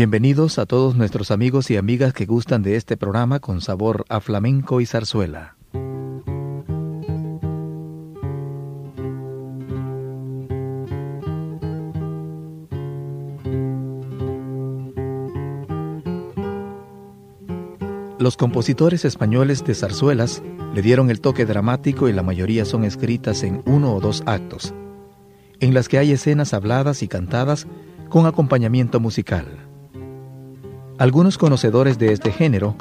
Bienvenidos a todos nuestros amigos y amigas que gustan de este programa con sabor a flamenco y zarzuela. Los compositores españoles de zarzuelas le dieron el toque dramático y la mayoría son escritas en uno o dos actos, en las que hay escenas habladas y cantadas con acompañamiento musical. Algunos conocedores de este género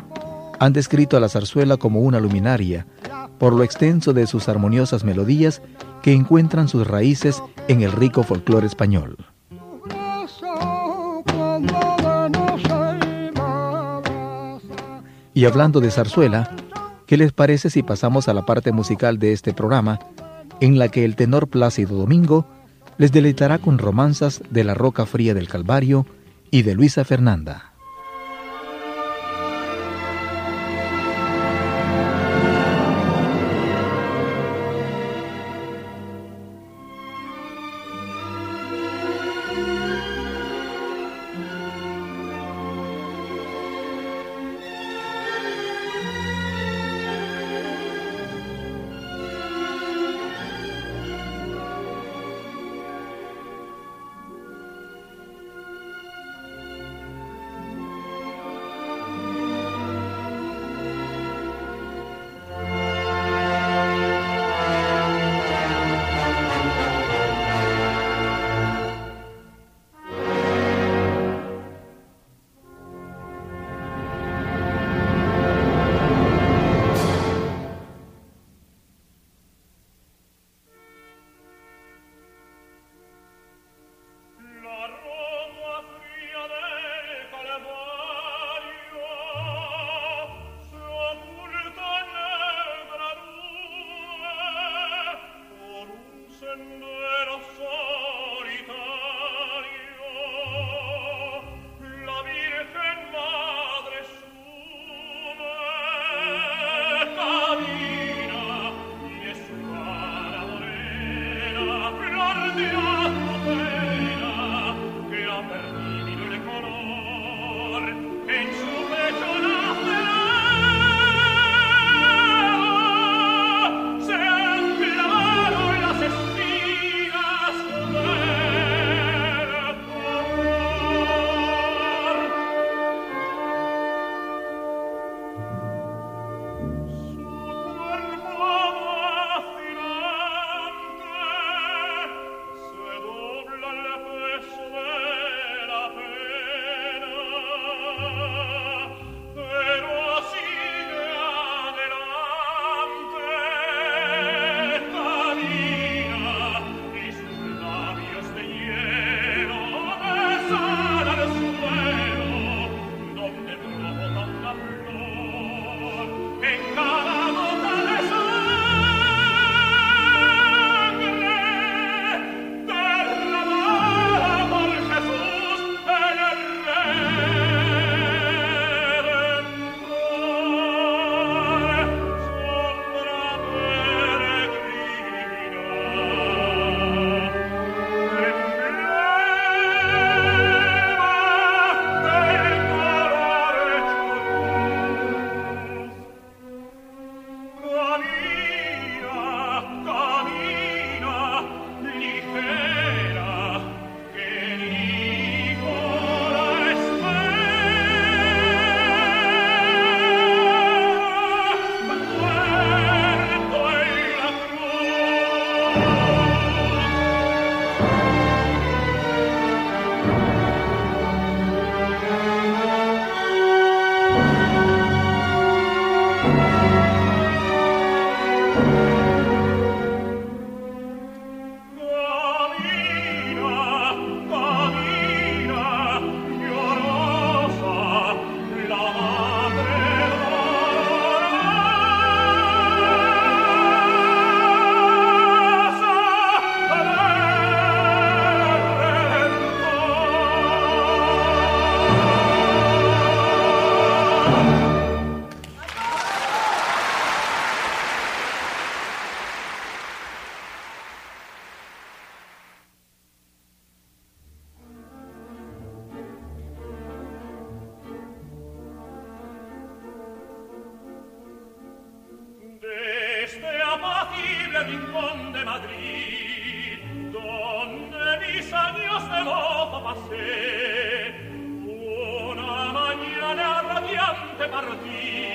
han descrito a la zarzuela como una luminaria, por lo extenso de sus armoniosas melodías que encuentran sus raíces en el rico folclore español. Y hablando de zarzuela, ¿qué les parece si pasamos a la parte musical de este programa, en la que el tenor Plácido Domingo les deleitará con romanzas de La Roca Fría del Calvario y de Luisa Fernanda? Rincón de Madrid, donde mis años de mozo pasé, una mañana radiante partí,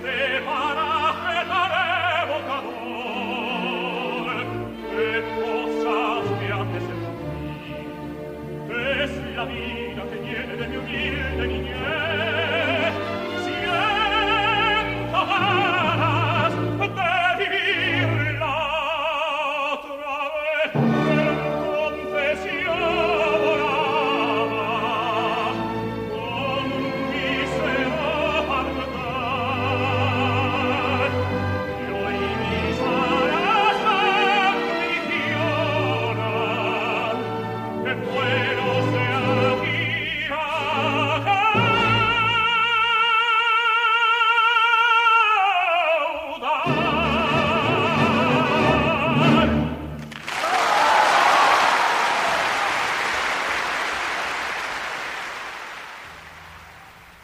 space.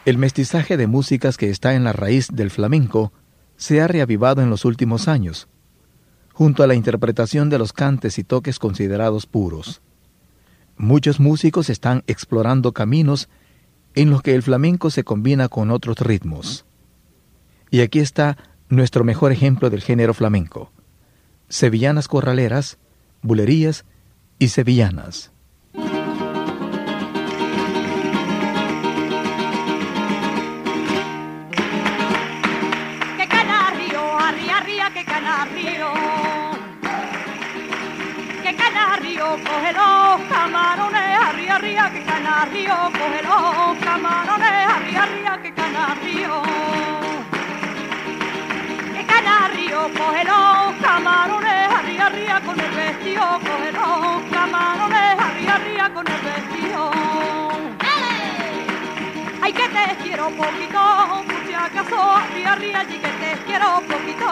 El mestizaje de músicas que está en la raíz del flamenco se ha reavivado en los últimos años, junto a la interpretación de los cantes y toques considerados puros. Muchos músicos están explorando caminos en los que el flamenco se combina con otros ritmos. Y aquí está nuestro mejor ejemplo del género flamenco. Sevillanas corraleras, bulerías y sevillanas. Coge los camarones, arriba, arriba, que canario, coge los camarones, arriba, arriba, que canario. Que canario, coge los camarones, arriba, arriba, con el vestido, coge los camarones, arriba, arriba, con el vestido. Ay, que te quiero poquito, por si acaso, arriba, arriba, y que te quiero poquito,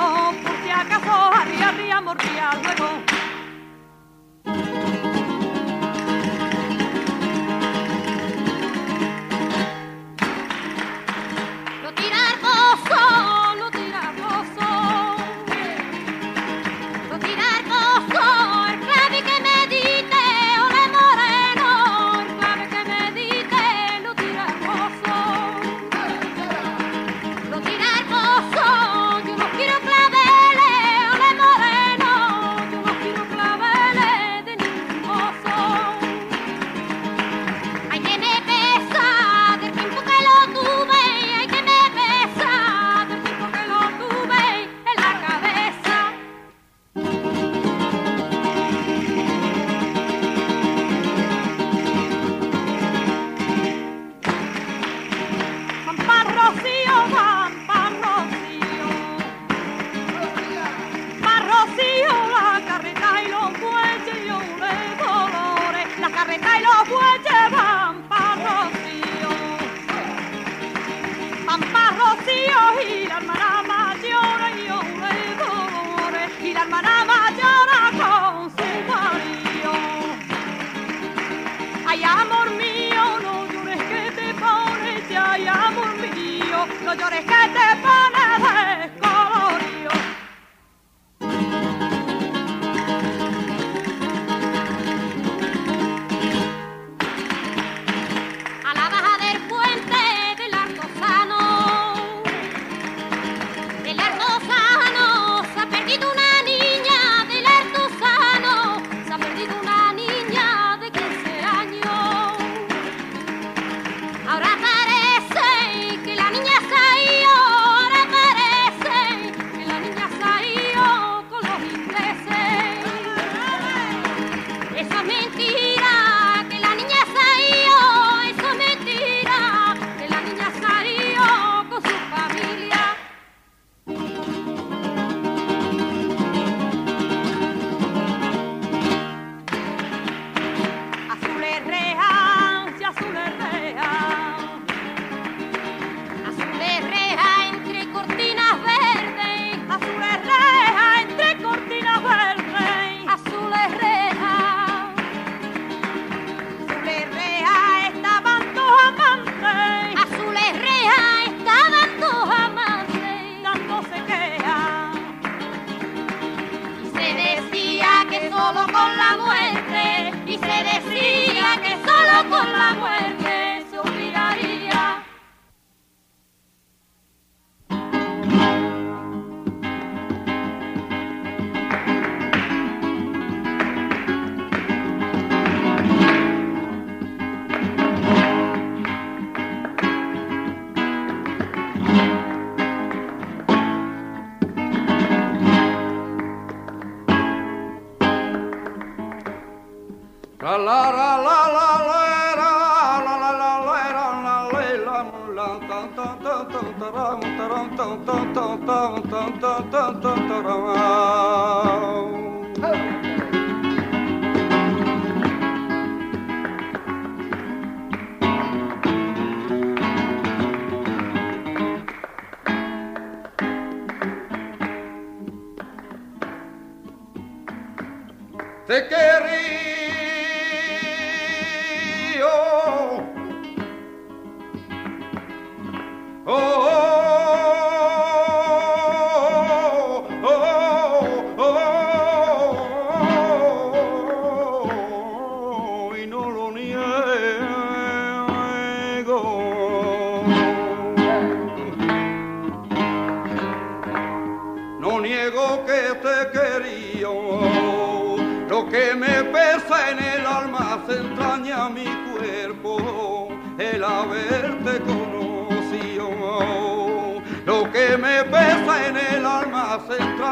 Te quiero.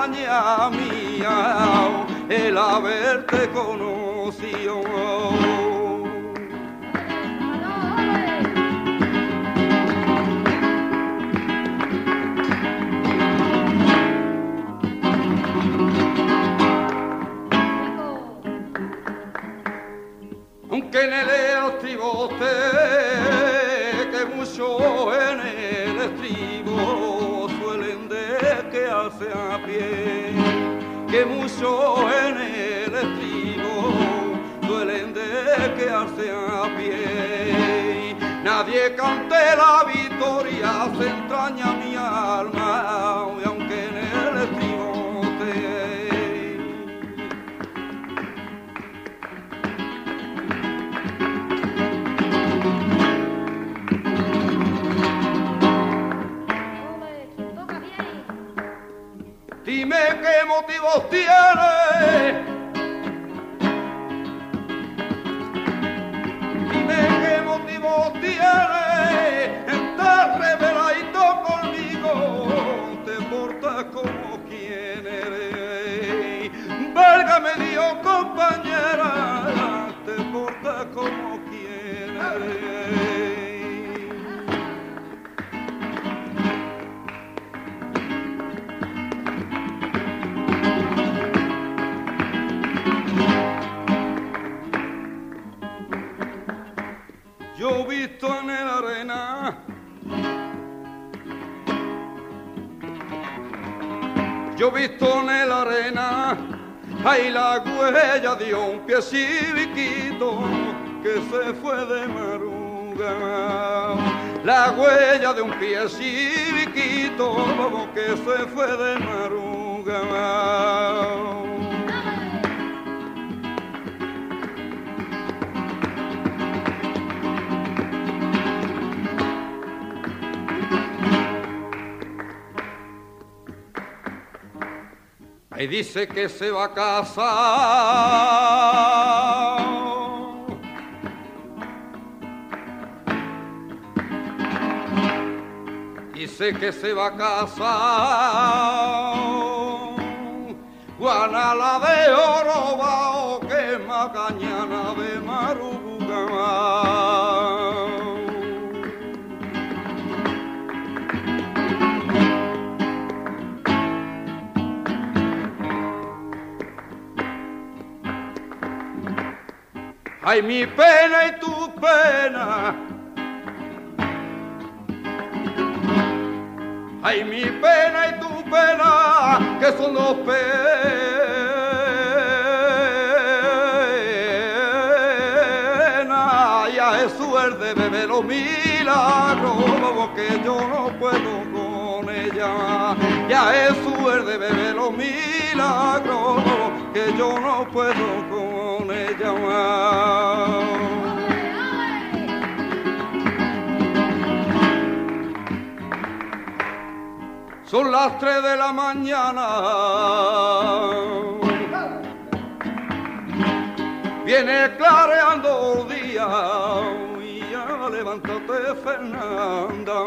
engaña mía el haberte conocido. Aunque nelle altri volte che muso ene hace a pie, que mucho en el estribo duelen de que quedarse a pie. Nadie cante la victoria, se entraña mi alma. motivos tiene. Yo visto en la arena, hay la huella de un pie chiquito que se fue de maruga. La huella de un pie chiquito que se fue de maruga. Y dice que se va a casar. Dice que se va a casar. Juana la de oro va o que macañana Ay, mi pena y tu pena. Ay, mi pena y tu pena, que son dos penas. Ya es suerte beber los milagros, que yo no puedo con ella. Ya es suerte beber los milagros, que yo no puedo con son las tres de la mañana. Viene clareando el día y ya levántate Fernanda.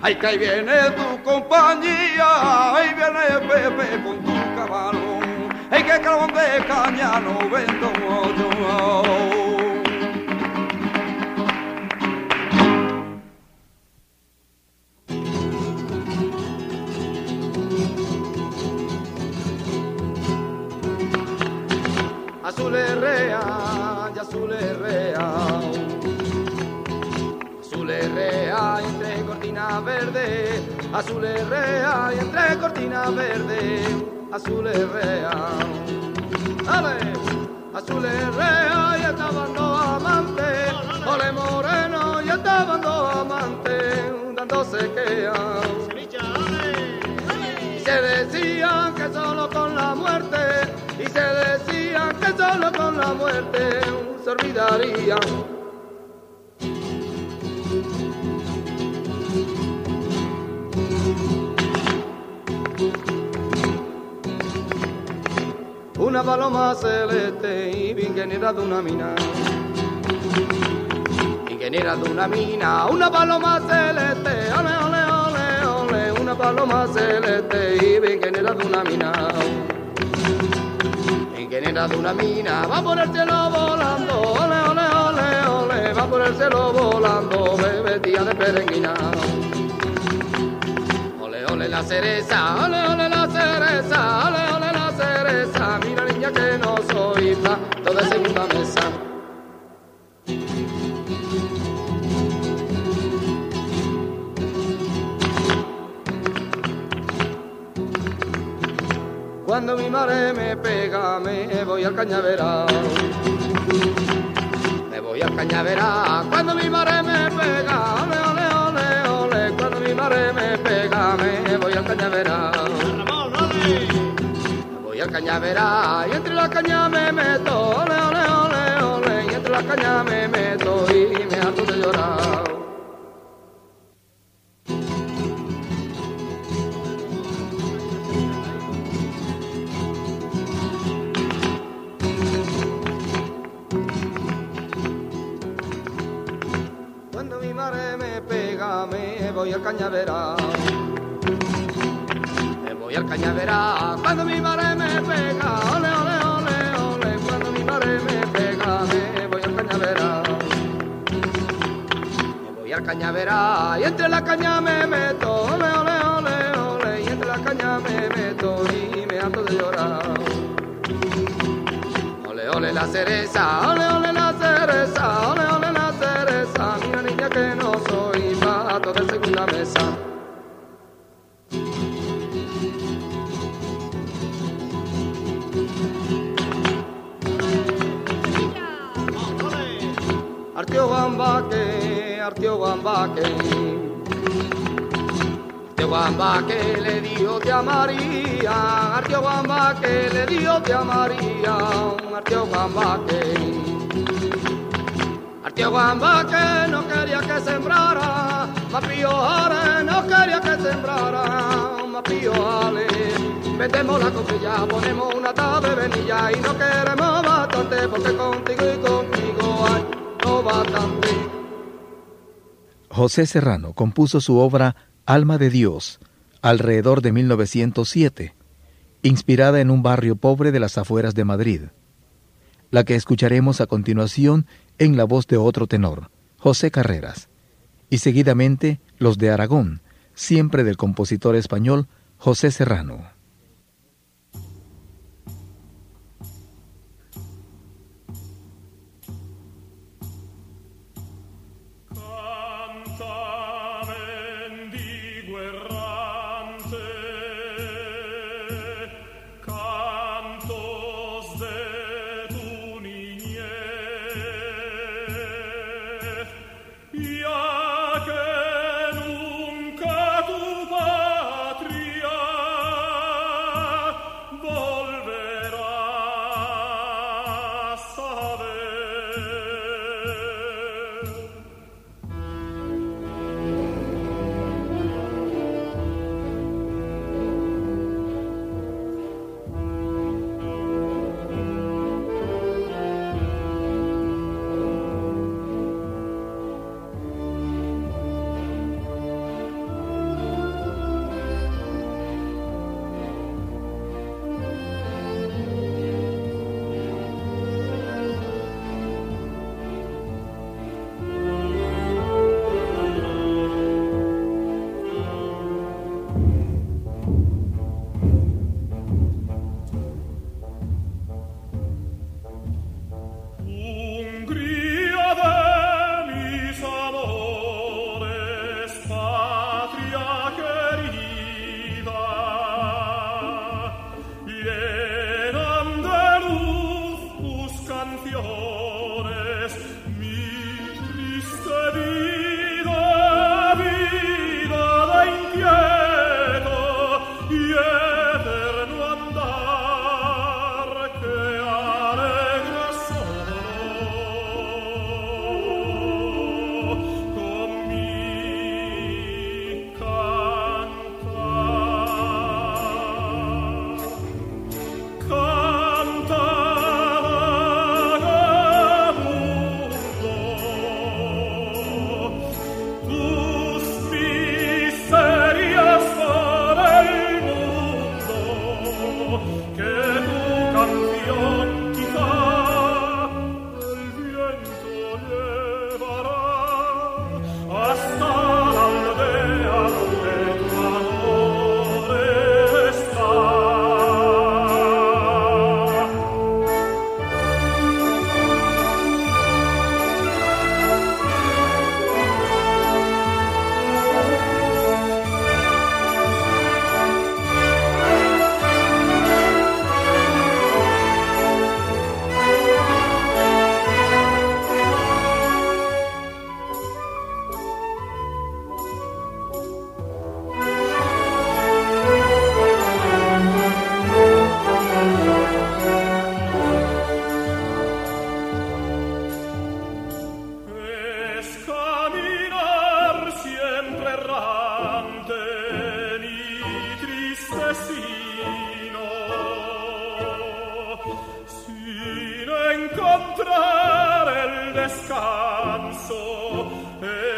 Ay, que ahí viene tu compañía, ahí viene Pepe con tu hay que carbón de caña no vendo yo. Azul herrea, y azul herrea, azul herrea entre cortina verde, azul herrea entre cortina verde azul rea. ¡Ale! Azul rea y estaban dos amantes, ole moreno y estaban dos amantes, dándose quea. Y se decían que solo con la muerte, y se decían que solo con la muerte se olvidarían una paloma celeste y ingeniera de una mina. Ingeniera de una mina, una paloma celeste, ole, ole, ole, ole, una paloma celeste y ingeniera de una mina. Ingeniera de una mina, va por el cielo volando, ole, ole, ole, ole, va por el cielo volando, bebé tía de peregrina. Ole, ole la cereza, ole, ole la cereza, ole, no soy plato de segunda mesa. Cuando mi madre me pega, me voy al cañaveral. Me voy al cañaveral. Cuando mi madre me pega, ole, ole, ole, ole. Cuando mi madre me pega, me voy al cañaveral al cañaveral. Y entre la caña me meto, ole, ole, ole, ole, y entre la caña me meto y me harto de llorar. Cuando mi madre me pega me voy al cañaveral voy al cañaveral cuando mi madre me pega, ole, ole, ole, ole, cuando mi madre me pega, me voy al cañaveral. Me voy al cañaveral y entre la caña me meto, ole, ole, ole, ole, y entre la caña me meto y me harto de llorar. Ole, ole la cereza, ole, ole la cereza ole, ole la cereza, mira niña que no soy pato de segunda mesa. Artio Guambaque, Artio Guambaque. Artio le dio te a María, Artio le dio te a María, Artio Guambaque. Artio Guambaque no quería que sembrara, Mapío Ale no quería que sembrara, Mapío Ale. Vendemos la copilla, ponemos una tabla de venilla y no queremos bastante porque contigo y conmigo hay José Serrano compuso su obra Alma de Dios alrededor de 1907, inspirada en un barrio pobre de las afueras de Madrid. La que escucharemos a continuación en la voz de otro tenor, José Carreras, y seguidamente los de Aragón, siempre del compositor español José Serrano. Sin encontrar el descanso en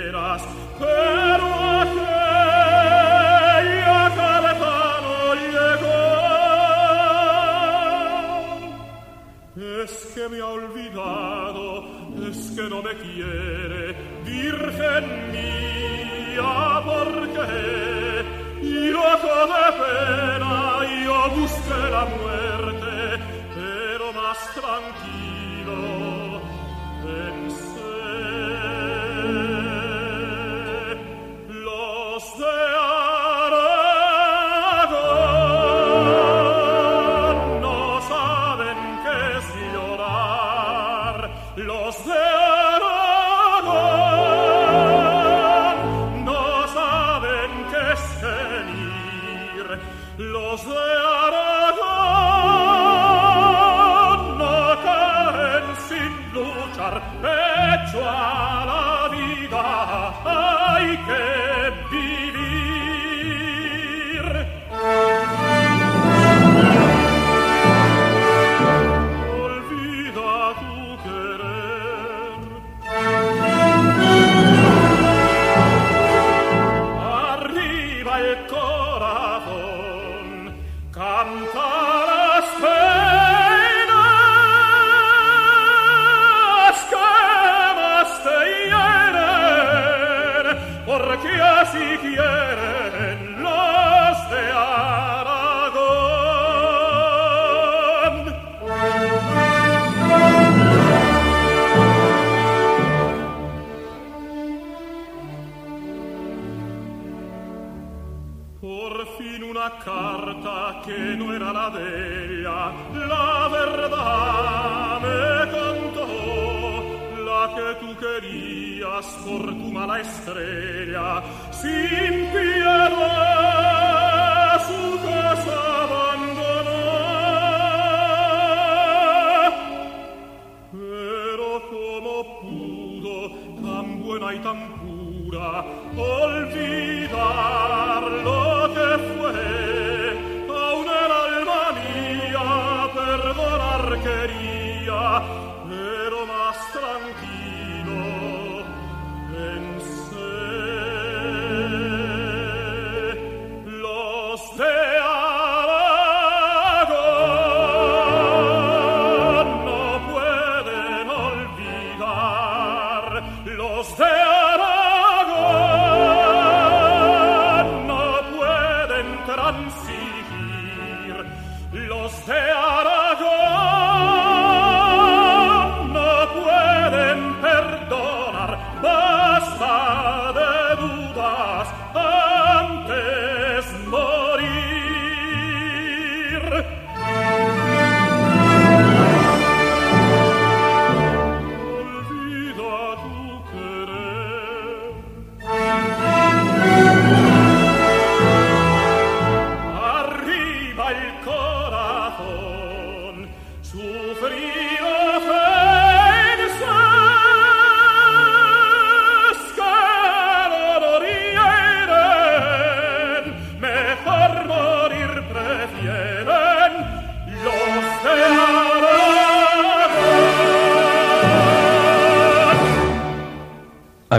Pero a Faletado llegó. Es que me ha olvidado, es que no me quiere, Virgen mía, porque yo acabe pena y a busque la muerte, pero más tranquilo.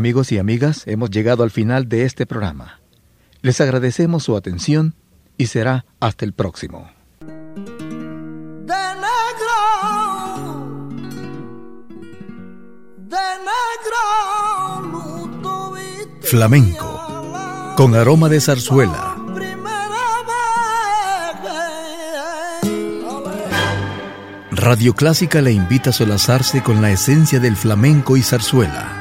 Amigos y amigas, hemos llegado al final de este programa. Les agradecemos su atención y será hasta el próximo. De negro, Flamenco, con aroma de zarzuela. Radio Clásica le invita a solazarse con la esencia del flamenco y zarzuela